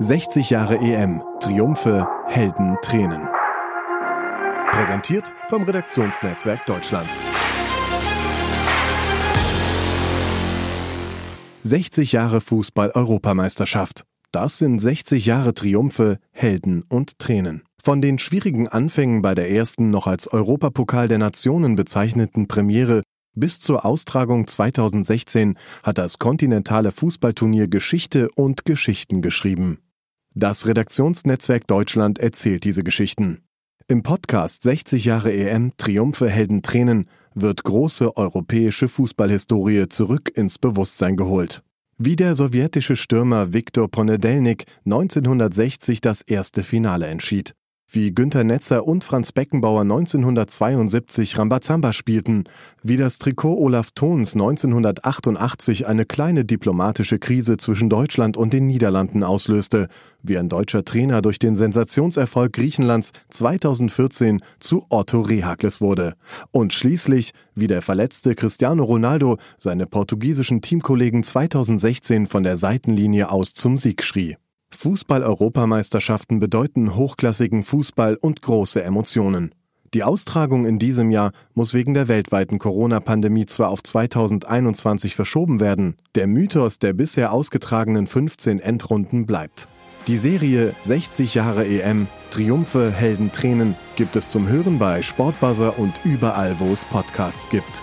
60 Jahre EM, Triumphe, Helden, Tränen. Präsentiert vom Redaktionsnetzwerk Deutschland. 60 Jahre Fußball-Europameisterschaft. Das sind 60 Jahre Triumphe, Helden und Tränen. Von den schwierigen Anfängen bei der ersten noch als Europapokal der Nationen bezeichneten Premiere bis zur Austragung 2016 hat das kontinentale Fußballturnier Geschichte und Geschichten geschrieben. Das Redaktionsnetzwerk Deutschland erzählt diese Geschichten. Im Podcast 60 Jahre EM Triumphe Helden Tränen wird große europäische Fußballhistorie zurück ins Bewusstsein geholt. Wie der sowjetische Stürmer Viktor Ponedelnik 1960 das erste Finale entschied wie Günter Netzer und Franz Beckenbauer 1972 Rambazamba spielten, wie das Trikot Olaf Thons 1988 eine kleine diplomatische Krise zwischen Deutschland und den Niederlanden auslöste, wie ein deutscher Trainer durch den Sensationserfolg Griechenlands 2014 zu Otto Rehakles wurde und schließlich, wie der verletzte Cristiano Ronaldo seine portugiesischen Teamkollegen 2016 von der Seitenlinie aus zum Sieg schrie. Fußball-Europameisterschaften bedeuten hochklassigen Fußball und große Emotionen. Die Austragung in diesem Jahr muss wegen der weltweiten Corona-Pandemie zwar auf 2021 verschoben werden, der Mythos der bisher ausgetragenen 15 Endrunden bleibt. Die Serie 60 Jahre EM, Triumphe, Helden, Tränen gibt es zum Hören bei Sportbuzzer und überall, wo es Podcasts gibt.